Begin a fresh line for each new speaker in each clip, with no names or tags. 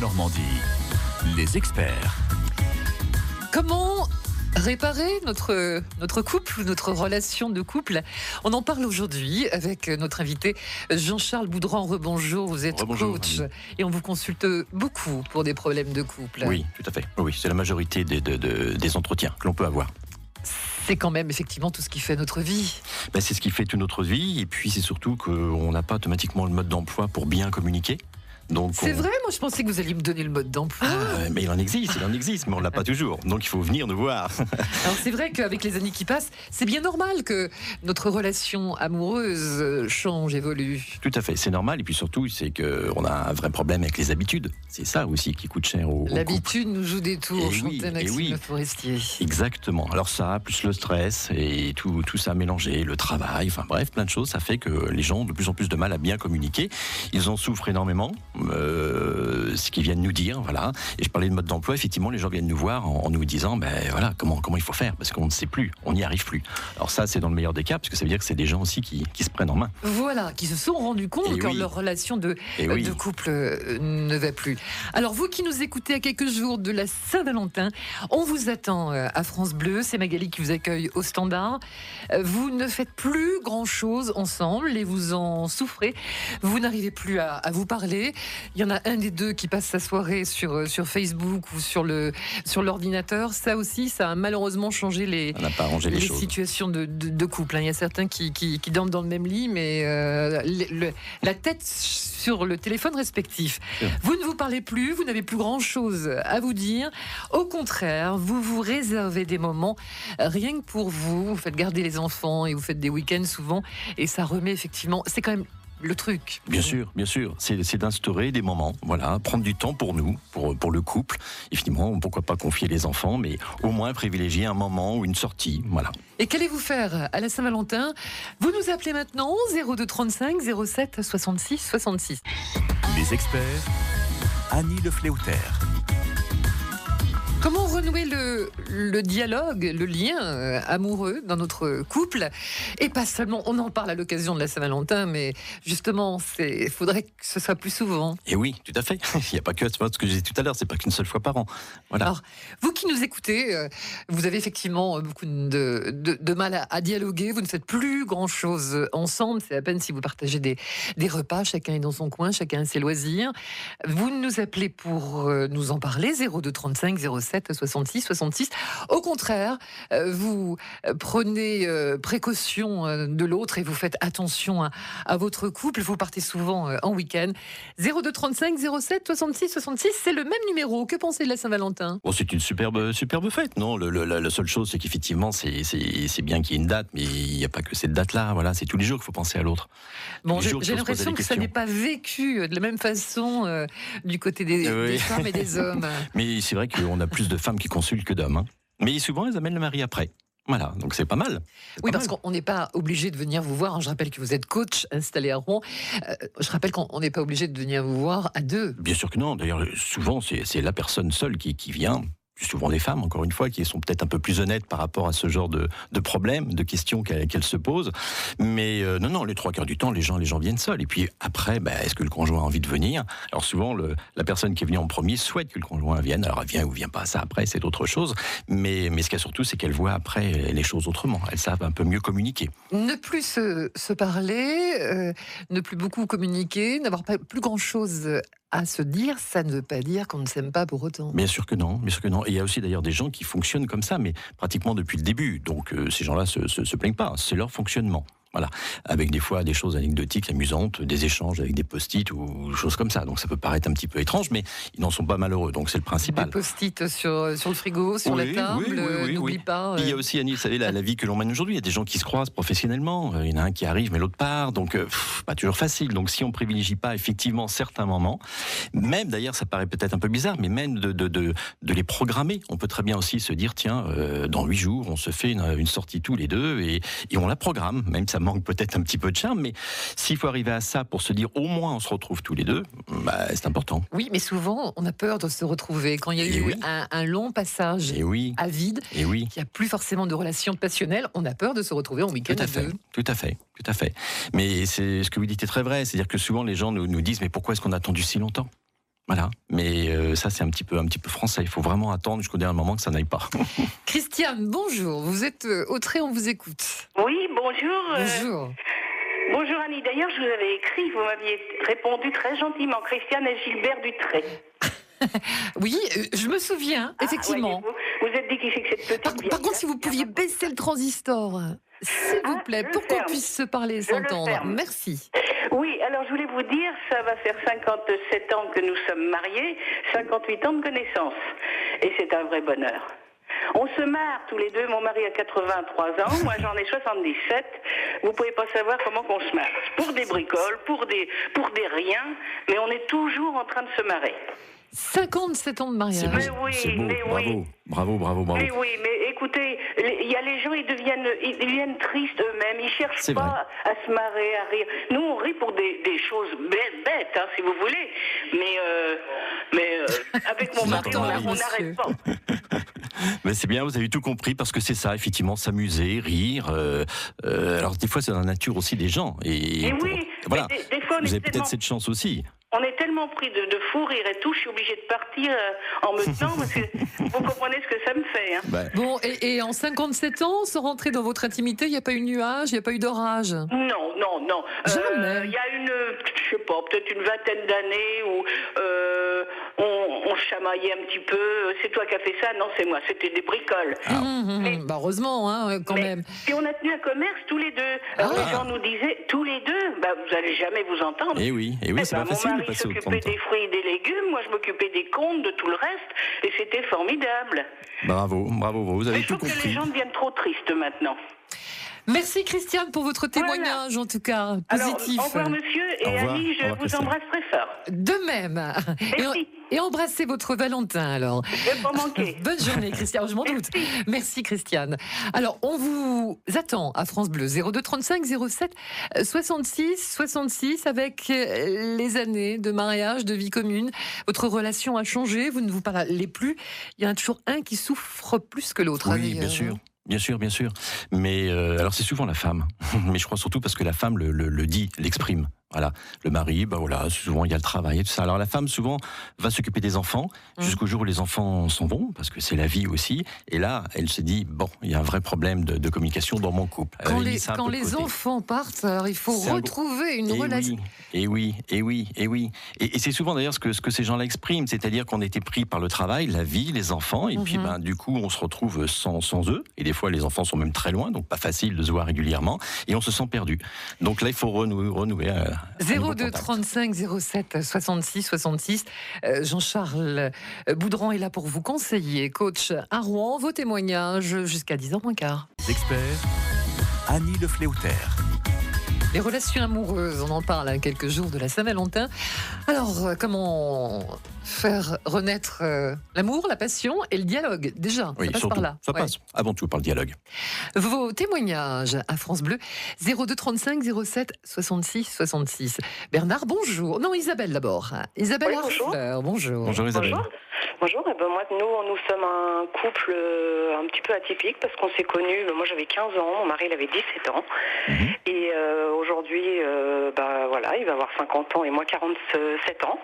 Normandie, les experts.
Comment réparer notre, notre couple, notre relation de couple? On en parle aujourd'hui avec notre invité Jean-Charles Boudran. Rebonjour, vous êtes
Rebonjour,
coach et on vous consulte beaucoup pour des problèmes de couple.
Oui, tout à fait. Oui, c'est la majorité des, de- de- des entretiens que l'on peut avoir.
C'est quand même effectivement tout ce qui fait notre vie.
Ben, c'est ce qui fait toute notre vie, et puis c'est surtout qu'on n'a pas automatiquement le mode d'emploi pour bien communiquer. Donc
C'est
on-
vrai, moi je pensais que vous alliez me donner le mode d'emploi.
Ah, mais il en existe, il en existe, mais on l'a pas toujours. Donc il faut venir nous voir.
Alors c'est vrai qu'avec les années qui passent, c'est bien normal que notre relation amoureuse euh, change, évolue.
Tout à fait, c'est normal. Et puis surtout, c'est qu'on a un vrai problème avec les habitudes. C'est ça aussi qui coûte cher au.
L'habitude nous joue des tours,
Eh oui,
chantait
eh oui.
Forestier.
Exactement. Alors ça, plus le stress et tout, tout ça mélangé, le travail, enfin bref, plein de choses, ça fait que les gens ont de plus en plus de mal à bien communiquer. Ils en souffrent énormément, euh, ce qu'ils viennent nous dire, voilà. Et je parlais de mode d'emploi, effectivement, les gens viennent nous voir en, en nous disant, ben voilà, comment, comment il faut faire, parce qu'on ne sait plus, on n'y arrive plus. Alors ça, c'est dans le meilleur des cas, parce que ça veut dire que c'est des gens aussi qui, qui se prennent en main.
Voilà, qui se sont rendus compte
Eh
que
oui.
leur relation de,
Et
euh,
oui.
de couple euh, ne va plus. Alors vous qui nous écoutez à quelques jours de la Saint-Valentin, on vous attend euh, à France Bleu, c'est Magali qui vous accueille au standard. Vous ne faites plus grand-chose ensemble et vous en souffrez. Vous n'arrivez plus à, à vous parler. Il y en a un des deux qui passe sa soirée sur, euh, sur Facebook ou sur le sur l'ordinateur. Ça aussi, ça a malheureusement changé les, situations de, de- de couple. hein. Il y a certains qui, qui, qui dorment dans le même lit, mais euh, le- la tête sur le téléphone respectif. Vous ne vous parlez plus, vous n'avez plus grand-chose à vous dire. Au contraire, vous vous réservez des moments rien que pour vous. Vous faites garder les enfants et vous faites des week-ends souvent. Et ça remet effectivement... C'est quand même le truc.
Bien sûr, bien sûr. C'est d'instaurer des moments, voilà, prendre du temps pour nous, pour, pour le couple. Et finalement, pourquoi pas confier les enfants, mais au moins privilégier un moment ou une sortie, voilà.
Et qu'allez-vous faire à la Saint-Valentin? Vous nous appelez maintenant 02 35 07 66 66.
Les experts, Annie Le Fléauter.
Renouer le, le dialogue, le lien euh, amoureux dans notre couple Et pas seulement, on en parle à l'occasion de la Saint-Valentin, mais justement, il faudrait que ce soit plus souvent.
Et oui, tout à fait. Il n'y a pas que ce que j'ai dit tout à l'heure, c'est pas qu'une seule fois par an. Voilà.
Alors, Vous qui nous écoutez, euh, vous avez effectivement beaucoup de, de- de mal à, à dialoguer, vous ne faites plus grand-chose ensemble, c'est à peine si vous partagez des, des repas, chacun est dans son coin, chacun a ses loisirs. Vous nous appelez pour euh, nous en parler, 02 35 07 66 66. Au contraire, euh, vous euh, prenez euh, précaution de l'autre et vous faites attention à, à votre couple, vous partez souvent en week-end. 02 35 07 66 66, c'est le même numéro. Que pensez de la Saint-Valentin?
Bon, c'est une superbe, superbe fête, non? Le, le- la, la seule chose, c'est qu'effectivement, c'est bien qu'il y ait une date, mais il n'y a pas que cette date-là. Voilà, c'est tous les jours qu'il faut penser à l'autre.
Bon, j'ai l'impression que ça n'est pas vécu de la même façon euh, du côté des,
Oui.
des femmes et des hommes.
Mais c'est vrai qu'on a plus de femmes qui consultent que d'hommes. hein. Mais souvent, elles amènent le mari après. Voilà, donc c'est pas mal.
Oui,
pas
parce qu'on n'est pas obligé de venir vous voir. hein. Je rappelle que vous êtes coach installé à Rouen. Euh, je rappelle qu'on n'est pas obligé de venir vous voir à deux.
Bien sûr que non. D'ailleurs, souvent, c'est c'est la personne seule qui, qui vient. Souvent des femmes, encore une fois, qui sont peut-être un peu plus honnêtes par rapport à ce genre de, de problèmes, de questions qu'elles qu'elles se posent. Mais euh, non, non, les trois quarts du temps, les gens, les gens viennent seuls. Et puis après, bah, est-ce que le conjoint a envie de venir? Alors souvent, le, la personne qui est venue en premier souhaite que le conjoint vienne. Alors elle vient ou vient pas, ça après, c'est autre chose. Mais, mais ce qu'il y a surtout, c'est qu'elle voit après les choses autrement. Elles savent un peu mieux communiquer.
Ne plus se, se parler, euh, ne plus beaucoup communiquer, n'avoir plus grand-chose à se dire, ça ne veut pas dire qu'on ne s'aime pas pour autant.
Bien sûr que non, bien sûr que non. Il y a aussi d'ailleurs des gens qui fonctionnent comme ça, mais pratiquement depuis le début. Donc euh, ces gens-là se, se, se plaignent pas, c'est leur fonctionnement. Voilà, avec des fois des choses anecdotiques, amusantes, des échanges avec des post-it ou choses comme ça. Donc ça peut paraître un petit peu étrange, mais ils n'en sont pas malheureux. Donc c'est le
Des
principal.
post-it sur, sur le frigo, sur
Oui,
la table,
oui,
n'oublie pas.
Il y a
euh,
aussi, Annie, vous savez, la, la vie que l'on mène aujourd'hui. Il y a des gens qui se croisent professionnellement. Euh, Il y en a un qui arrive, mais l'autre part. Donc, euh, pff, pas toujours facile. Donc, si on privilégie pas effectivement certains moments, même d'ailleurs, ça paraît peut-être un peu bizarre, mais même de, de, de, de les programmer. On peut très bien aussi se dire, tiens, euh, dans huit jours, on se fait une, une sortie tous les deux et, et on la programme. Même ça manque peut-être un petit peu de charme, mais s'il faut arriver à ça pour se dire, au moins, on se retrouve tous les deux, bah, c'est important.
Oui, mais souvent, on a peur de se retrouver. Quand il y a
Eh
eu
oui.
un, un long passage
Et oui,
à vide,
et oui.
qu'il n'y a plus forcément de relations passionnelles, on a peur de se retrouver en week-end
Tout à
à
fait,
deux.
tout à fait, tout à fait. Mais c'est ce que vous dites est très vrai, c'est-à-dire que souvent les gens nous, nous disent mais pourquoi est-ce qu'on a attendu si longtemps? Voilà, mais euh, ça c'est un petit peu un petit peu français. Il faut vraiment attendre jusqu'au dernier moment que ça n'aille pas.
Christiane, bonjour. Vous êtes euh, au trait, on vous écoute.
Oui, bonjour. euh,
Bonjour.
bonjour Annie. D'ailleurs, je vous avais écrit, vous m'aviez répondu très gentiment. Christiane et Gilbert Dutré.
Oui, euh, je me souviens, effectivement.
Ah, voyez-vous, vous êtes dit que cette petite
Par,
vieille,
par contre, si vous pouviez baisser le transistor, s'il vous
Ah,
plaît,
je le
pour qu'on puisse se parler et s'entendre. Merci.
Oui, alors je voulais vous dire, ça va faire 57 ans que nous sommes mariés, 58 ans de connaissance. Et c'est un vrai bonheur. On se marre tous les deux, mon mari a 83 ans, moi j'en ai 77. Vous pouvez pas savoir comment qu'on se marre. Pour des bricoles, pour des, pour des riens, mais on est toujours en train de se marrer.
57 ans de mariage.
C'est beau,
Mais oui,
beau.
mais
bravo,
oui.
bravo, bravo, bravo.
Oui, oui, mais écoutez, il y a les gens, ils deviennent, ils deviennent tristes eux-mêmes. Ils cherchent pas à se marrer, à rire. Nous, on rit pour des, des choses bêtes, bêtes, hein, si vous voulez. Mais, euh, mais euh, avec mon mari, on n'arrête pas.
Mais c'est bien, vous avez tout compris parce que c'est ça, effectivement, s'amuser, rire. euh, euh, alors des fois, c'est dans la nature aussi des gens. Et
Et
pour-
oui,
voilà.
mais des, des fois, on
Vous avez peut-être
tellement,
cette chance aussi.
On est tellement pris de, de fou rire et tout, je suis obligée de partir euh, en me tenant parce que vous comprenez ce que ça me fait. Hein.
Bah,
Bon, et, et en 57 ans, sans rentrer dans votre intimité, il n'y a pas eu de nuage, il n'y a pas eu d'orage.
Non, non, non. Euh,
Jamais.
Il y a une, je sais pas, peut-être une vingtaine d'années où euh, on, chamaillait un petit peu. C'est toi qui as fait ça? Non, c'est moi. C'était des bricoles.
Hum, hum, hum.
Mais-
Bah, heureusement, hein, quand
Mais-
même.
Puis on a tenu un commerce tous les deux. Alors
Ah.
les gens nous disaient tous les deux, bah, vous allez jamais vous entendre.
eh oui, eh oui,
Eh
c'est
ben,
pas facile
mari s'occupait
30 ans.
des fruits et des légumes, moi je m'occupais des comptes, de tout le reste, et c'était formidable.
Bravo, bravo, vous
Mais
avez
je
tout
trouve que les
compris.
gens deviennent trop tristes maintenant.
Merci Christiane pour votre témoignage, en tout cas,
Alors,
positif.
au revoir monsieur, et
revoir,
Annie, je vous embrasse très fort.
De même. Et,
Merci.
et embrassez votre Valentin, alors.
Je pas manquer.
Bonne journée, Christiane, je m'en doute. Merci, Christiane. Alors, on vous attend à France Bleu, 02 35 07 66 66, avec euh, les années de mariage, de vie commune. Votre relation a changé, vous ne vous parlez plus. Il y en a toujours un qui souffre plus que l'autre.
Oui,
d'ailleurs.
bien sûr. Bien sûr, bien sûr. Mais euh, alors c'est souvent la femme. Mais je crois surtout parce que la femme le, dit, l'exprime. Voilà. Le mari, bah voilà, souvent il y a le travail et tout ça. Alors la femme souvent va s'occuper des enfants
Mm.
jusqu'au jour où les enfants s'en vont, parce que c'est la vie aussi. Et là, elle se dit bon, il y a un vrai problème de, de communication dans mon couple.
Quand les, quand enfants partent, alors il faut
un
retrouver une
Et
relation.
oui, et oui, et oui, et oui. Et, et c'est souvent d'ailleurs ce que, ce que ces gens-là expriment, c'est-à-dire qu'on était pris par le travail, la vie, les enfants, et puis
Mhm.
ben, du coup on se retrouve sans, sans eux, et des fois les enfants sont même très loin, donc pas facile de se voir régulièrement, et on se sent perdu. Donc là il faut renouer, renouer euh,
02
contact.
35 07 66 66. Euh, Jean-Charles Boudran est là pour vous conseiller. Coach à Rouen, vos témoignages jusqu'à 10h moins quart.
Experts, Annie Le Fléauter.
Les relations amoureuses, on en parle à quelques jours de la Saint-Valentin. Alors, euh, comment faire renaître euh, l'amour, la passion et le dialogue? Déjà,
Oui,
ça passe
surtout,
par là.
ça
Ouais.
passe avant tout par le dialogue.
Vos témoignages à France Bleu, 02 35 07 66 66. Bernard, bonjour. Non, Isabelle d'abord. Isabelle
Oui, bonjour.
Bonjour.
Bonjour Isabelle.
Bonjour. Bonjour, eh ben moi, nous, nous sommes un couple euh, un petit peu atypique parce qu'on s'est connus, ben, moi j'avais 15 ans, mon mari il avait 17 ans.
Mhm.
Et euh, aujourd'hui, euh, bah, voilà, il va avoir 50 ans et moi 47 ans.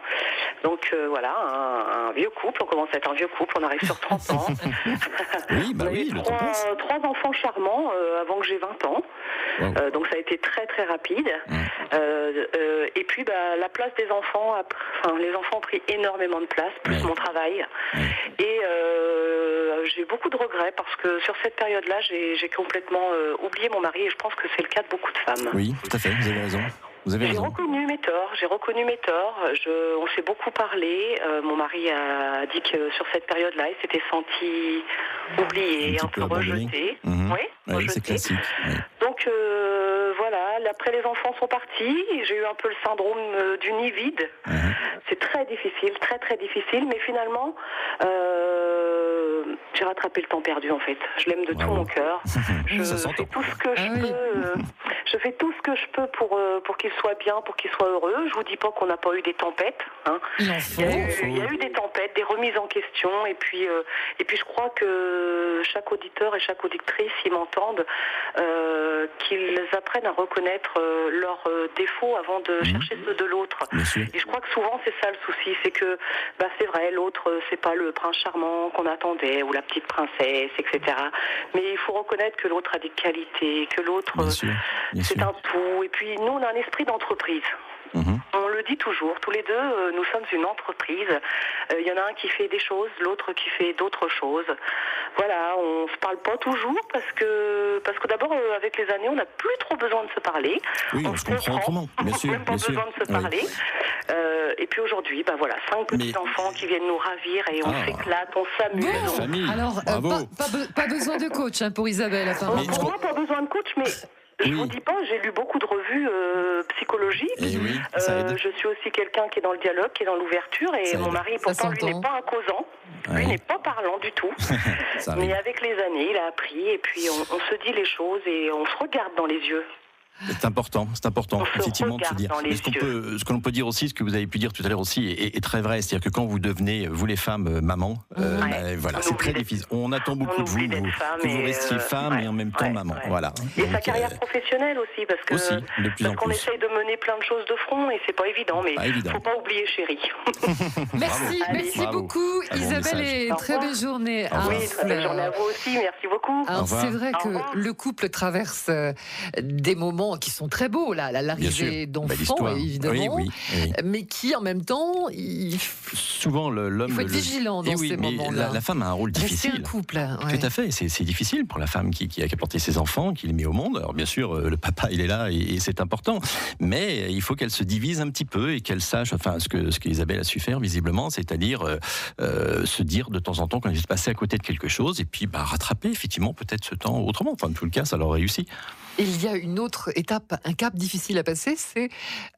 Donc euh, voilà, un, un vieux couple, on commence à être un vieux couple, on arrive sur 30 ans.
Oui, bah
On
oui,
trois, trois enfants charmants euh, avant que j'ai 20 ans.
Wow.
Euh, donc ça a été très très rapide. Euh, euh, et puis bah, la place des enfants, a enfin, les enfants ont pris énormément de place, plus mon travail. Et euh, j'ai beaucoup de regrets parce que sur cette période-là, j'ai complètement euh, oublié mon mari et je pense que c'est le cas de beaucoup de femmes.
Oui, tout à fait, vous avez raison.
J'ai reconnu mes torts, j'ai reconnu mes torts. Je, on s'est beaucoup parlé. Euh, mon mari a dit que sur cette période-là, il s'était senti oublié,
Un peu
rejeté.
Mhm.
Oui,
c'est classique. oui.
Donc euh, après les enfants sont partis, j'ai eu un peu le syndrome euh, du nid vide.
Mhm.
C'est très difficile, très très difficile, mais finalement, euh, j'ai rattrapé le temps perdu en fait. Je l'aime de tout mon cœur. Je
Ça
fais tout ce que je
Ah oui.
peux. euh, je fais tout ce que je peux pour, euh, pour qu'il soit bien, pour qu'il soit heureux. Je vous dis pas qu'on n'a pas eu des tempêtes. hein.
Il
y, a eu, il y a eu des tempêtes, des remises en question, et puis, euh, et puis je crois que chaque auditeur et chaque auditrice, s'ils m'entendent, euh, qu'ils apprennent à reconnaître euh, leurs euh, défauts avant de
Mhm.
chercher ceux de l'autre. Et je crois que souvent c'est ça le souci, c'est que bah, c'est vrai, l'autre c'est pas le prince charmant qu'on attendait ou la petite princesse, etc. Mais il faut reconnaître que l'autre a des qualités, que l'autre c'est un tout. Et puis nous on a un esprit d'entreprise.
Mhm.
On le dit toujours, tous les deux, euh, nous sommes une entreprise. Euh, Il y en a un qui fait des choses, l'autre qui fait d'autres choses. Voilà, on se parle pas toujours parce que parce que d'abord euh, avec les années, on n'a plus trop besoin de se parler.
Oui, on se comprend autrement. Bien sûr,
Même pas
sûr.
besoin de se
Oui.
parler. Euh, et puis aujourd'hui, bah voilà, cinq petits
Mais-
enfants qui viennent nous ravir et on
Ah.
s'éclate, on s'amuse. On-.
Alors, euh, pas, pas be- pas besoin de coach hein, pour Isabelle, apparemment.
Mais-
Pour moi, pas besoin de coach, mais je
Oui.
vous dis pas, j'ai lu beaucoup de revues euh, psychologiques.
Et oui, ça
Euh, je suis aussi quelqu'un qui est dans le dialogue, qui est dans l'ouverture, et
Ça
mon
aide.
mari, pourtant, lui n'est pas un causant, lui
Ouais.
n'est pas parlant du tout. Mais avec les années, il a appris, et puis on, on se dit les choses et on se regarde dans les yeux.
C'est important, c'est important, effectivement, de se dire. Mais ce qu'on
yeux.
peut, ce que l'on peut dire aussi, ce que vous avez pu dire tout à l'heure aussi, est, est très vrai. C'est-à-dire que quand vous devenez, vous les femmes, euh, maman, euh,
Ouais.
bah, voilà, c'est très difficile. On attend beaucoup
on
de vous, vous- que vous restiez
euh,
femme
ouais,
et en même temps
ouais,
maman.
ouais.
Voilà.
Et sa carrière
euh,
professionnelle aussi, parce que
aussi, de plus
parce
en
qu'on essaye de mener plein de choses de front, et c'est pas évident, mais
Pas évident.
faut pas oublier chérie.
Merci,
Allez.
merci
Bravo.
beaucoup, Isabelle, et très belle journée.
Oui, très belle journée à vous aussi, merci beaucoup.
C'est vrai que le couple traverse des moments qui sont très beaux, là, l'arrivée d'enfants évidemment,
Oui, oui, oui.
mais qui en même temps, il
Souvent, le- l'homme.
il faut être
le-
vigilant dans
Eh
ces
mais
moments-là.
La, la femme a un rôle difficile.
un couple, ouais.
Tout à fait, c'est difficile pour la femme qui, qui a porter ses enfants, qui les met au monde. Alors bien sûr, euh, le papa il est là et, et c'est important, mais il faut qu'elle se divise un petit peu et qu'elle sache, enfin ce que ce qu'Isabelle a su faire visiblement, c'est-à-dire euh, euh, se dire de temps en temps quand il se passer à côté de quelque chose et puis bah, rattraper effectivement peut-être ce temps autrement. Enfin, en tout le cas, ça leur réussit.
Il y a une autre étape, un cap difficile à passer, c'est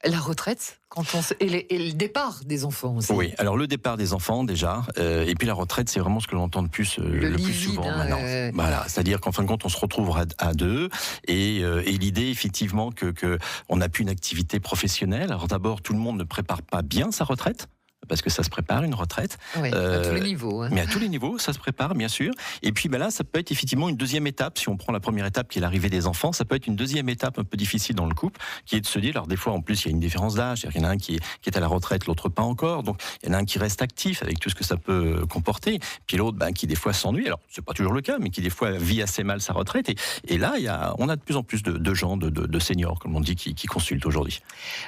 la retraite quand on se- et, les- et le départ des enfants aussi.
Oui, alors le départ des enfants déjà, euh, et puis la retraite, c'est vraiment ce que l'on entend de plus, euh,
Le
le, plus souvent
hein,
maintenant.
euh.
Voilà, c'est-à-dire qu'en fin de compte, on se retrouve à, à deux, et, et l'idée effectivement que, que on n'a plus une activité professionnelle. Alors d'abord, tout le monde ne prépare pas bien sa retraite. Parce que ça se prépare une retraite,
Oui, à
Euh,
tous les niveaux. hein.
mais à tous les niveaux, ça se prépare bien sûr. Et puis ben là, ça peut être effectivement une deuxième étape. Si on prend la première étape qui est l'arrivée des enfants, ça peut être une deuxième étape un peu difficile dans le couple, qui est de se dire, alors des fois en plus il y a une différence d'âge, il y en a un qui est, qui est à la retraite, l'autre pas encore, donc il y en a un qui reste actif avec tout ce que ça peut euh, comporter, puis l'autre ben, qui des fois s'ennuie. Alors c'est pas toujours le cas, mais qui des fois vit assez mal sa retraite. Et, et là, il y a, on a de plus en plus de, de gens, de, de- de seniors, comme on dit, qui, qui consultent aujourd'hui.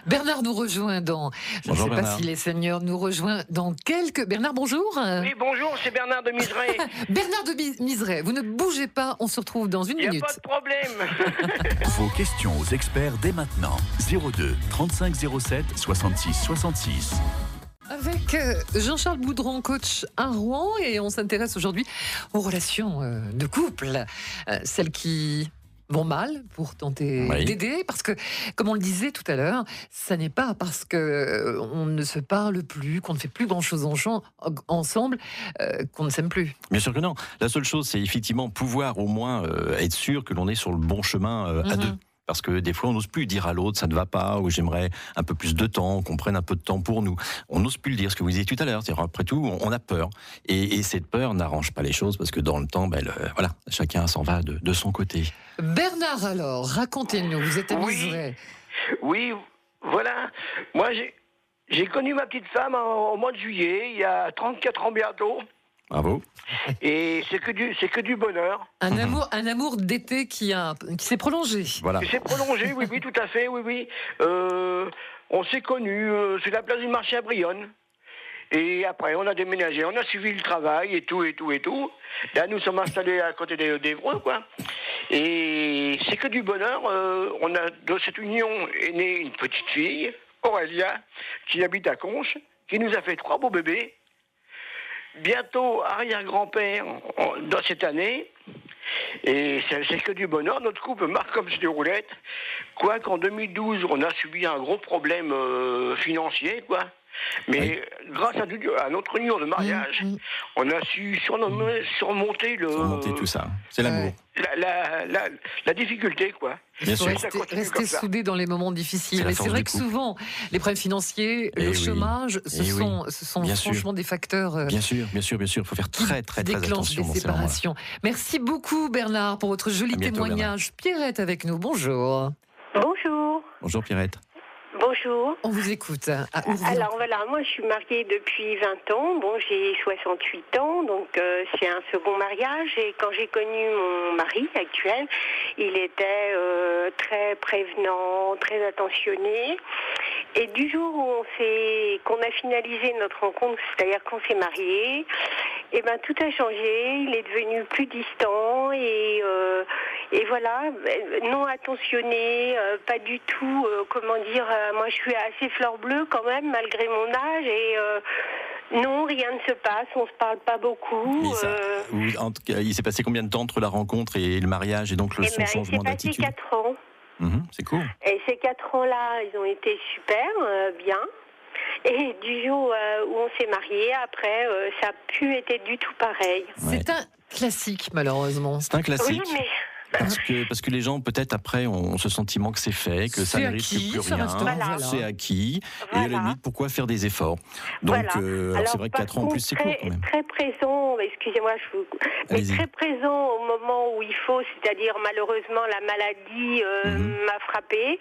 Bernard nous rejoint dans. Je ne sais pas si les seigneurs nous rejoint dans quelques. Bernard, bonjour.
Oui, bonjour, c'est Bernard de Miseray.
Bernard de Mi- Miseret, vous ne bougez pas, on se retrouve dans une
Il n'y a
minute.
pas de problème.
Vos questions aux experts dès maintenant. 02 35 07 66 66.
Avec euh, Jean-Charles Boudron, coach à Rouen, et on s'intéresse aujourd'hui aux relations euh, de couple, Euh, celles qui vont mal pour tenter
Oui.
d'aider, parce que, comme on le disait tout à l'heure, ça n'est pas parce que euh, on ne se parle plus, qu'on ne fait plus grand-chose en ensemble, euh, qu'on ne s'aime plus.
Bien sûr que non. La seule chose, c'est effectivement pouvoir au moins euh, être sûr que l'on est sur le bon chemin euh, à
Mhm.
deux. Parce que des fois, on n'ose plus dire à l'autre, ça ne va pas, ou j'aimerais un peu plus de temps, qu'on prenne un peu de temps pour nous. On n'ose plus le dire, ce que vous disiez tout à l'heure. C'est-à-dire, Après tout, on a peur. Et, et cette peur n'arrange pas les choses, parce que dans le temps, ben, le- voilà, chacun s'en va de, de son côté.
Bernard, alors, racontez-nous, vous êtes à
Oui. Oui, voilà. Moi, j'ai, j'ai connu ma petite femme en- au mois de juillet, il y a 34 ans bientôt.
Bravo.
Et c'est que du, c'est que du bonheur.
Un amour, un amour d'été qui, a, qui s'est prolongé.
Voilà.
C'est prolongé, oui, oui, tout à fait, oui, oui. Euh, on s'est connus euh, sur la place du marché à Brionne. Et après, on a déménagé, on a suivi le travail et tout, et tout, et tout. Là, nous sommes installés à côté des- d'Evreux, quoi. Et c'est que du bonheur. euh, on a, de cette union est née une petite fille, Aurélia, qui habite à Conches, qui nous a fait trois beaux bébés. Bientôt arrière-grand-père dans cette année. Et c'est que du bonheur. Notre couple marche comme sur des roulettes. Quoi qu'en 2012, on a subi un gros problème euh, financier, quoi. Mais grâce à, à notre union de mariage, on a su surnommer- surmonter le,
Remonter tout ça. C'est l'amour.
la, la, la, la difficulté, quoi.
Bien sûr.
Rester, rester soudés dans les moments difficiles. Mais c'est vrai que souvent, les problèmes financiers,
Eh
le
oui.
chômage, ce
Eh oui.
sont, ce sont
Bien sûr.
franchement des facteurs euh,
Bien sûr, bien sûr, bien sûr. Il faut faire
qui
très, très, très
déclenchent
attention
des séparations. Merci beaucoup Bernard pour votre joli
bientôt,
témoignage. Pierrette avec nous, bonjour.
Bonjour.
Bonjour Pierrette.
Bonjour.
On vous écoute. Ourvion.
Alors voilà, moi je suis mariée depuis 20 ans. Bon, j'ai 68 ans, donc euh, c'est un second mariage. Et quand j'ai connu mon mari actuel, il était euh, très prévenant, très attentionné. Et du jour où on s'est, qu'on a finalisé notre rencontre, c'est-à-dire qu'on s'est mariés, et ben tout a changé. Il est devenu plus distant et euh, et voilà, euh, non attentionné, euh, pas du tout, euh, comment dire, euh, moi je suis assez fleur bleue quand même, malgré mon âge, et euh, non, rien ne se passe, on se parle pas beaucoup.
Mais ça-
euh,
Vous- en tout cas, il s'est passé combien de temps entre la rencontre et le mariage et donc le
eh
son
ben, il s'est
changement
passé
d'attitude
4 ans.
Mhm, C'est cool.
Et ces quatre ans-là, ils ont été super, euh, bien. Et du jour euh, où on s'est mariés, après, euh, ça n'a plus été du tout pareil.
Ouais.
C'est un classique malheureusement.
C'est un classique.
Oui, mais
Parce que, parce que les gens, peut-être après, ont ce sentiment que c'est fait, que ça ne risque plus rien.
Voilà.
C'est acquis. Et à la limite, pourquoi faire des efforts? Donc,
Voilà.
euh, c'est vrai que
par
4 ans en plus, c'est court quand même.
Très présent, excusez-moi, je vous... mais très présent au moment où il faut, c'est-à-dire malheureusement la maladie euh,
Mhm.
m'a frappé.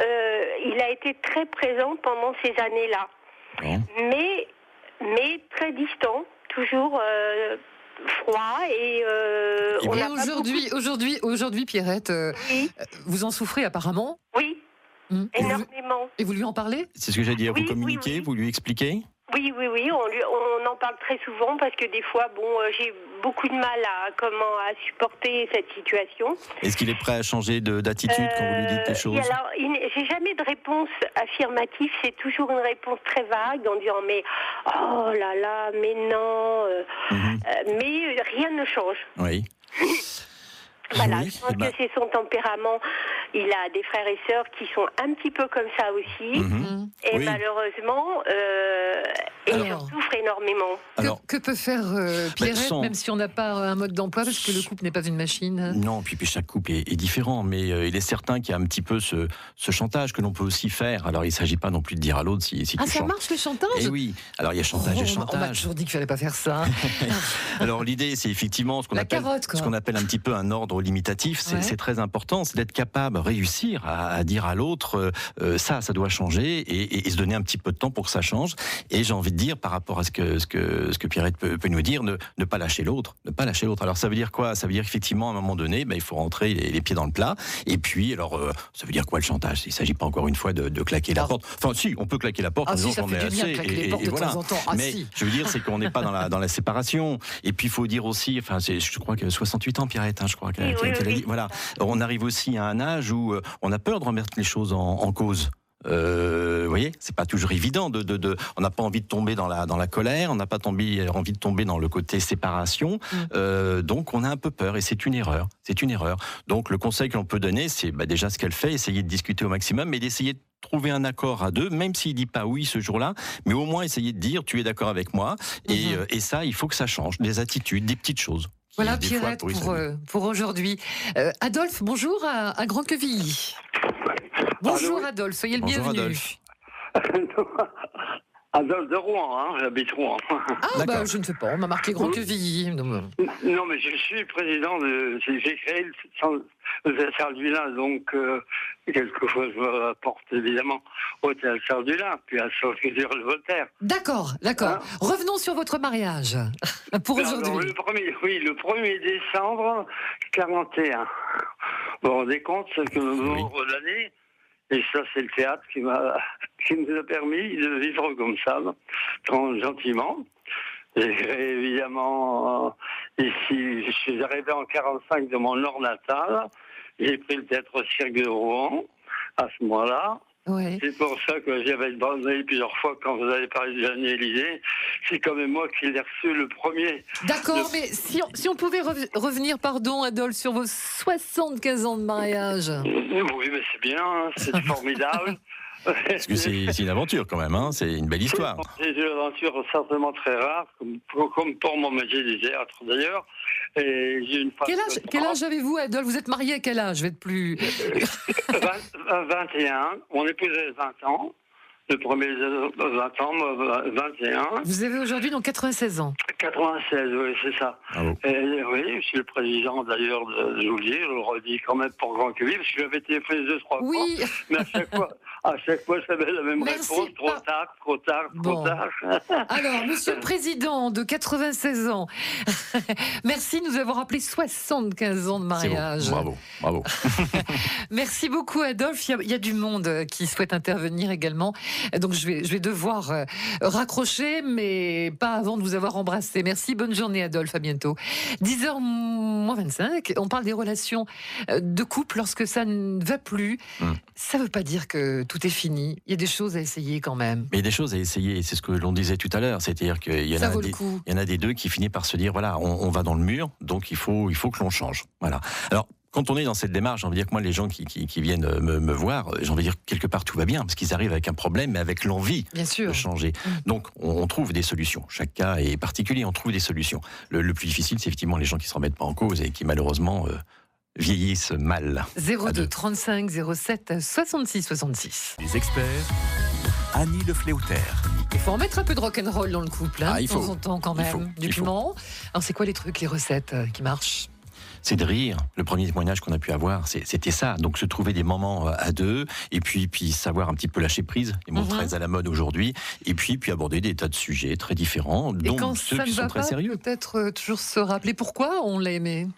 Euh, il a été très présent pendant ces années-là,
Bon.
mais mais très distant, toujours euh, froid et, euh,
Et
on n'a pas
aujourd'hui, aujourd'hui, aujourd'hui, Pierrette, euh,
Oui,
vous en souffrez apparemment.
oui,
Hmm. Et, vous,
énormément.
et vous lui en parlez?
C'est ce que j'allais dire.
Oui,
vous
oui,
communiquez,
oui.
vous lui expliquez?
Oui, oui, oui, on, lui- on en parle très souvent parce que des fois, bon, euh, j'ai beaucoup de mal à comment à supporter cette situation.
Est-ce qu'il est prêt à changer de- d'attitude quand vous lui dites
Euh,
les choses?
alors, j'ai jamais de réponse affirmative, c'est toujours une réponse très vague en disant mais oh là là, mais non, euh,
Mhm.
euh, mais rien ne change.
Oui.
Voilà,
Oui,
je pense
eh ben-
que c'est son tempérament. Il a des frères et sœurs qui sont un petit peu comme ça aussi.
Mhm.
Hmm.
Et
Oui.
malheureusement, euh, et
Alors.
je souffre énormément.
Que,
Alors,
que peut faire euh, Pierrette,
sans-
même si on n'a pas un mode d'emploi, parce que le couple n'est pas une machine?
Non, puis, puis chaque couple est, est différent, mais euh, il est certain qu'il y a un petit peu ce, ce chantage que l'on peut aussi faire. Alors, il ne s'agit pas non plus de dire à l'autre si, si
Ah,
tu
ça
chantes.
marche le chantage?
Eh oui, alors il y a chantage
Oh,
et
on m'a- On m'a
chantage.
toujours dit qu'il fallait pas faire ça.
Alors l'idée, c'est effectivement ce qu'on appelle,
carotte, quoi.
ce qu'on appelle un petit peu un ordre limitatif. C'est
Ouais.
c'est très important, c'est d'être capable, réussir à, à dire à l'autre euh, euh, ça, ça doit changer et, et- et se donner un petit peu de temps pour que ça change. Et j'ai envie de dire, par rapport à ce que ce que ce que Pierrette peut, peut nous dire, ne, ne pas lâcher l'autre, ne pas lâcher l'autre. Alors ça veut dire quoi? Ça veut dire qu'effectivement, à un moment donné, ben, il faut rentrer les, les pieds dans le plat. Et puis, alors, euh, ça veut dire quoi le chantage? Il ne s'agit pas encore une fois de, de claquer la
Ah.
porte. Enfin, si, on peut claquer la porte
Ah
en
si, ça fait
ai
du bien les
et-
portes
et
de
voilà.
temps en temps. Ah
Mais
si.
je veux dire, c'est qu'on n'est pas dans la, dans la séparation. Et puis, il faut dire aussi, enfin, je crois que 68 ans, Pierrette, hein, je crois qu'elle
Oui, oui,
Voilà. On arrive aussi à un âge où euh, on a peur de remettre les choses en, en cause. Euh, vous voyez, c'est pas toujours évident. De, de, de- on n'a pas envie de tomber dans la, dans la colère, on n'a pas tombé- envie de tomber dans le côté séparation.
Mm.
Euh, donc, on a un peu peur et c'est une erreur. C'est une erreur. Donc, le conseil que l'on peut donner, c'est bah, déjà ce qu'elle fait, essayer de discuter au maximum, mais d'essayer de trouver un accord à deux, même s'il dit pas oui ce jour-là, mais au moins essayer de dire tu es d'accord avec moi. Et, et ça, il faut que ça change, des attitudes, des petites choses.
Voilà Pierrette pour, euh, pour aujourd'hui. Euh, Adolphe, bonjour à, à Grand-Quevilly. Bonjour Adolphe, soyez le
Bonjour,
bienvenu.
Adolphe.
Adolphe de Rouen, hein, j'habite Rouen.
Ah bah je ne sais pas, on m'a marqué Grand-Quevilly. Non, mais-
non, mais je suis président de. J'ai créé le centre de Sardulin, donc euh, quelquefois je me rapporte évidemment au théâtre Sardulin, puis à Sophie le Voltaire.
D'accord, d'accord.
Hein
Revenons sur votre mariage pour aujourd'hui.
le premier, oui, le 1er décembre 41. Vous vous rendez compte, c'est que le jour de l'année, et ça c'est le théâtre qui m'a qui nous a permis de vivre comme ça, gentiment. Évidemment euh, ici, je suis arrivé en 45 de mon nord natal. J'ai pris le théâtre au cirque de Rouen à ce moment-là.
Ouais.
C'est pour ça que j'avais demandé plusieurs fois quand vous avez parlé de Jeanne Élysée. C'est quand même moi qui l'ai reçu le premier.
D'accord, mais si on, si on pouvait rev- revenir, pardon Adolphe, sur vos 75 ans de mariage.
Oui, mais c'est bien, hein, c'est formidable.
Parce que c'est une aventure quand même, hein, c'est une belle histoire.
C'est une aventure certainement très rare, comme, comme pour mon métier du théâtre d'ailleurs.
Quel âge, quel avez-vous, Adolphe Vous êtes marié à quel âge? Je vais être plus.
20 21, mon épouse a 20 ans. Le premier euh, 20 ans, moi, 21.
Vous avez aujourd'hui donc 96 ans.
96, oui, c'est ça.
Bravo.
Et, oui, je suis le président d'ailleurs de, je vous le dis, je le redis quand même pour Grand Cuvier, parce que j'avais téléphoné deux, trois fois.
Oui,
Mais à chaque fois, à chaque fois, j'avais la même
Merci,
réponse. Trop
pas-
tard, trop tard, trop
Bon.
tard.
alors, monsieur le président de 96 ans, merci de nous avoir rappelé 75 ans de mariage.
Bravo, bravo.
Merci beaucoup, Adolphe. Il y, a, il y a du monde qui souhaite intervenir également. Donc, je vais, je vais devoir euh, raccrocher, mais pas avant de vous avoir embrassé. Merci. Bonne journée, Adolphe. À bientôt. 10h moins 25. On parle des relations euh, de couple lorsque ça ne va plus.
Hmm.
Ça ne veut pas dire que tout est fini. Il y a des choses à essayer quand même.
Mais il y a des choses à essayer, c'est ce que l'on disait tout à l'heure, c'est-à-dire qu'il y en a des, il y en a des deux qui finissent par se dire voilà, on, on va dans le mur, donc il faut, il faut que l'on change. Voilà. Alors. Quand on est dans cette démarche, j'ai envie de dire que moi, les gens qui, qui, qui viennent euh, me, me voir, euh, j'ai envie de dire que quelque part tout va bien, parce qu'ils arrivent avec un problème, mais avec l'envie
Bien sûr.
de changer.
Mm.
Donc, on, on trouve des solutions. Chaque cas est particulier, on trouve des solutions. Le, le plus difficile, c'est effectivement les gens qui ne se remettent pas en cause et qui, malheureusement, euh, vieillissent mal.
02
deux.
35 07 66 66.
Les experts, Annie Le Fléauter.
Il faut en mettre un peu de rock'n'roll dans le couple, hein,
Ah, il
de temps en temps quand même. Du piment. Alors, c'est quoi les trucs, les recettes euh, qui marchent?
C'est de rire. Le premier témoignage qu'on a pu avoir, c'était ça. Donc se trouver des moments euh, à deux, et puis puis savoir un petit peu lâcher prise, les mots
Mhm.
très à la mode aujourd'hui, et puis puis aborder des tas de sujets très différents,
Et
dont
quand
ceux
ça
qui sont très
pas,
sérieux.
peut-être euh, toujours se rappeler pourquoi on l'a aimé.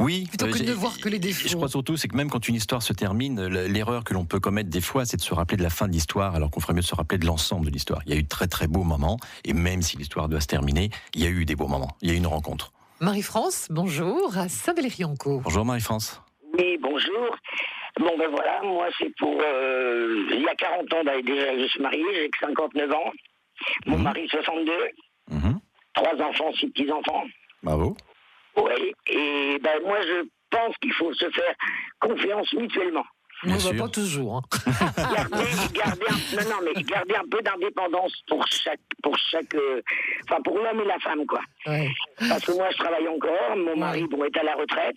Oui,
Plutôt que de voir que les défauts.
Je crois surtout, c'est que même quand une histoire se termine, l'erreur que l'on peut commettre des fois, c'est de se rappeler de la fin de l'histoire, alors qu'on ferait mieux de se rappeler de l'ensemble de l'histoire. Il y a eu de très très beaux moments, et même si l'histoire doit se terminer, il y a eu des beaux moments. Il y a eu une rencontre.
Marie-France, bonjour, à Saint-Valery-en-Caux.
Bonjour Marie-France.
Oui, bonjour. Bon, ben voilà, moi, c'est pour. euh, il y a 40 ans, déjà, je suis marié, j'ai que 59 ans. Mon
Mhm.
mari, 62.
Mhm.
Trois enfants, six petits-enfants.
Bravo.
Oui. Et ben, moi, je pense qu'il faut se faire confiance mutuellement.
On ne
Bien
va pas toujours. hein.
Garder, garder un, non, non, mais garder un peu d'indépendance pour chaque. Pour chaque euh, enfin, pour l'homme et la femme, quoi.
Ouais.
Parce que moi, je travaille encore, mon mari bon, est à la retraite.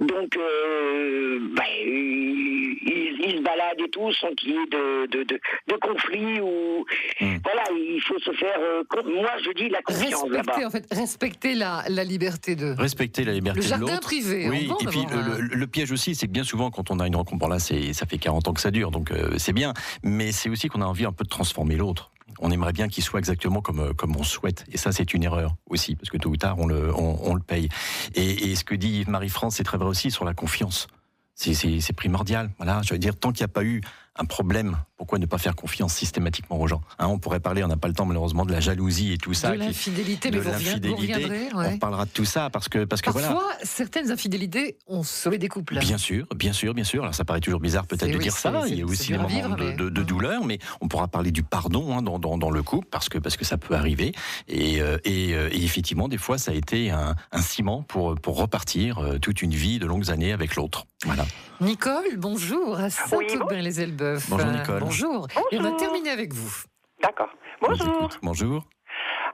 Donc, euh, ben, il, il- il se balade et tout sans qu'il y ait de, de, de, de conflit ou.
Mm.
Voilà, il faut se faire. euh, moi, je dis la confiance
Respecter,
là-bas.
en fait, respecter la, la liberté de.
Respecter la liberté
Le
de
jardin privé.
Oui, et puis le,
un.
le- le piège aussi, c'est que bien souvent, quand on a une rencontre, bon là, c'est, ça fait 40 ans que ça dure, donc euh, c'est bien, mais c'est aussi qu'on a envie un peu de transformer l'autre. On aimerait bien qu'il soit exactement comme, euh, comme on souhaite. Et ça, c'est une erreur aussi, parce que tôt ou tard, on le, on, le paye. Et, ce que dit Marie-France, c'est très vrai aussi sur la confiance. C'est primordial. Voilà, je veux dire, tant qu'il n'y a pas eu un problème, pourquoi ne pas faire confiance systématiquement aux gens Hein, On pourrait parler, on n'a pas le temps malheureusement, de la jalousie et tout ça.
de l'infidélité, mais
de
vous, reviendrez. ouais.
On parlera de tout ça parce que, parce que voilà.
Parfois, certaines infidélités ont sauvé des couples.
Bien sûr, bien sûr, bien sûr. Alors ça paraît toujours bizarre peut-être de
oui,
dire ça. Il y a aussi des moments
vivre,
de,
mais-
de- de douleur, mais on pourra parler du pardon hein, dans, dans- dans le couple parce que, parce que ça peut arriver. Et, euh, et, euh, et effectivement, des fois, ça a été un, un ciment pour, pour repartir euh, toute une vie de longues années avec l'autre. Voilà.
Nicole, bonjour, à Saint-Aubin-les-Elbeuf.
Bonjour, Nicole.
Bonjour. Et on va terminer avec vous.
D'accord. Bonjour.
Bonjour.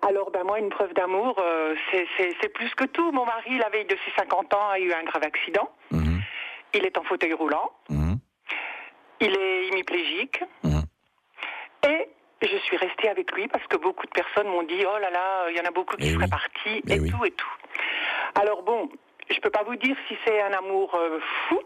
Alors, ben moi, une preuve d'amour, euh, c'est- plus que tout. Mon mari, la veille de ses 50 ans, a eu un grave accident.
Mhm,
Il est en fauteuil roulant.
mhm,
Il est hémiplégique.
mhm.
Et je suis restée avec lui parce que beaucoup de personnes m'ont dit Oh là là, il y en a beaucoup qui
Eh
seraient
oui.
partis,
Eh
et
oui.
tout, et tout. Alors, bon, je peux pas vous dire si c'est un amour euh, fou,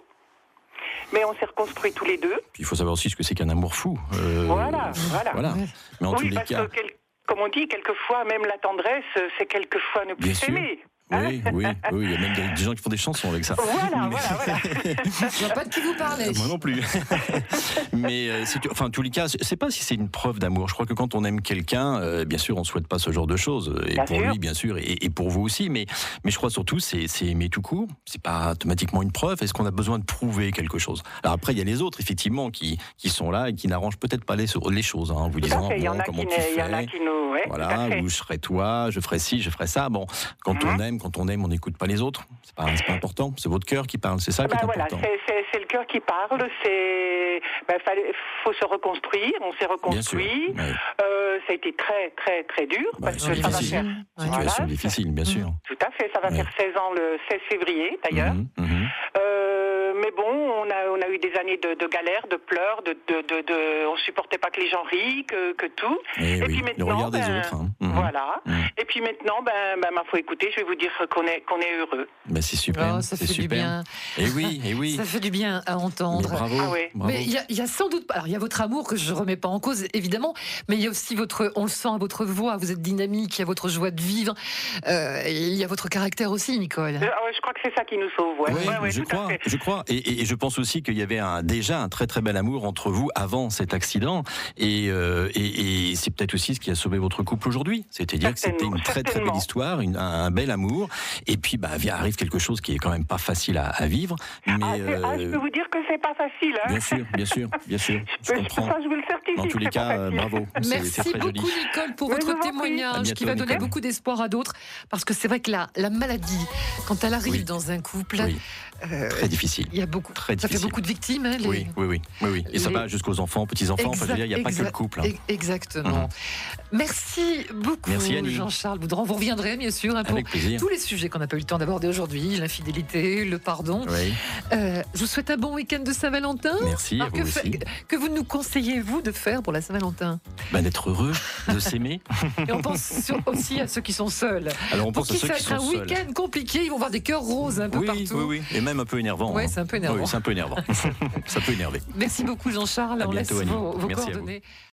mais on s'est reconstruits tous les deux.
Puis il faut savoir aussi ce que c'est qu'un amour fou. Euh,
Voilà, voilà.
Voilà. Mais en
oui,
tous les
parce
cas.
que, quel- comme on dit, quelquefois, même la tendresse, c'est quelquefois ne plus s'aimer.
Oui, oui, oui, il y a même des, des gens qui font des chansons avec ça.
Voilà,
Mais-
voilà, voilà.
Je vois pas de qui vous parlez.
Moi non plus. Mais euh, enfin, en tous les cas, je sais pas si c'est une preuve d'amour. Je crois que quand on aime quelqu'un, euh, bien sûr, on souhaite pas ce genre de choses. Et
Bien
pour
sûr.
lui, bien sûr, et, et pour vous aussi. Mais, mais je crois surtout, c'est, aimer tout court. C'est pas automatiquement une preuve. Est-ce qu'on a besoin de prouver quelque chose? Alors après, il y a les autres, effectivement, qui, qui sont là et qui n'arrangent peut-être pas les, les choses, hein, en vous disant.
Il
bon,
a
comment tu
ne- il y en a
fais?
qui nous, Ouais, tout
voilà, ou je serai toi, je ferai ci, je ferai ça. Bon, quand on
Mhm.
Aime, quand on aime, on n'écoute pas les autres. C'est pas, pas important. C'est votre cœur qui parle. C'est ça qui
Ben
est
voilà,
important.
c'est- le cœur qui parle. C'est, ben, fallait, faut se reconstruire. On s'est
sûr.
reconstruit.
Ouais.
Euh, ça a été très, très, très dur
Bah,
parce
c'est
que ça va
difficile.
faire.
Ouais.
Voilà,
Situation difficile, bien sûr.
tout à fait. Ça va
Ouais.
faire 16 ans le 16 février, d'ailleurs.
Mhm, mhm.
Euh, mais bon, on a, on a eu des années de, de galères, de pleurs, de, de, de, de- on supportait pas que les gens rient, que, que tout.
Eh
Et
oui,
puis
le
maintenant,
regard des
ben,
autres. hein. Mhm.
Voilà. Et puis maintenant, ben, ben, ma foi, écoutez, je vais vous dire qu'on est, qu'on est heureux.
Ben, c'est super.
Oh, ça fait du bien.
Et oui, et oui.
Ça fait du bien à
Mais
entendre.
bravo.
Ah
bravo.
Mais il y, a- il y a sans doute, alors il y a votre amour que je ne remets pas en cause évidemment, mais il y a aussi votre, on le sent à votre voix, vous êtes dynamique, il y a votre joie de vivre, euh, il y a votre caractère aussi, Nicole.
Euh, ah ouais, je crois que c'est ça qui nous sauve. Ouais,
Oui,
ouais, ouais,
je
tout à
crois,
fait.
je crois, et, et- et je pense aussi qu'il y avait un, déjà un très très bel amour entre vous avant cet accident, et, euh, et, et c'est peut-être aussi ce qui a sauvé votre couple aujourd'hui. C'est-à-dire que c'était une très très belle histoire, une- un, un bel amour, et puis bah arrive quelque chose qui est quand même pas facile à, à vivre, mais
Ah, ah, je
euh,
peux vous dire que c'est pas facile. Hein
bien sûr, bien sûr, bien sûr, je
Je-
comprends.
Ça, je vous le certifie.
Dans tous les cas, euh, bravo,
Merci
très
beaucoup
joli.
Nicole pour
Mais
votre témoignage
bientôt,
qui va donner
Nicole.
beaucoup d'espoir à d'autres parce que c'est vrai que la, la maladie, quand elle arrive
Oui.
dans un couple,
Oui,
euh,
très difficile.
il y a beaucoup,
Très
ça fait beaucoup de victimes. hein, les-
Oui, oui, oui, oui, oui. Et ça va jusqu'aux enfants, petits enfants. Enfin, je veux dire, il n'y a pas que le couple. hein.
ex- Exactement. Merci beaucoup,
Merci, Annie.
Jean-Charles Boudran. Vous reviendrez, bien sûr, hein, pour tous les sujets qu'on n'a pas eu le temps d'aborder aujourd'hui, l'infidélité, le pardon.
Oui,
Euh, je vous souhaite un bon week-end de Saint-Valentin.
merci à vous
que,
aussi.
que vous nous conseillez-vous de faire pour la Saint-Valentin?
Ben, D'être heureux, de s'aimer.
Et on pense sur- aussi à ceux qui sont seuls.
Alors on
Pour
pense à
qui
ceux qui
être un
sont seuls.
week-end compliqué, ils vont voir des cœurs roses un peu
Oui,
partout.
oui, oui. Et même un peu énervant.
Ouais,
hein.
c'est un peu énervant.
Oui, c'est un peu énervant. ça peut énerver.
Merci beaucoup Jean-Charles.
À
On
bientôt,
laisse
Annie.
vos, vos
à
coordonnées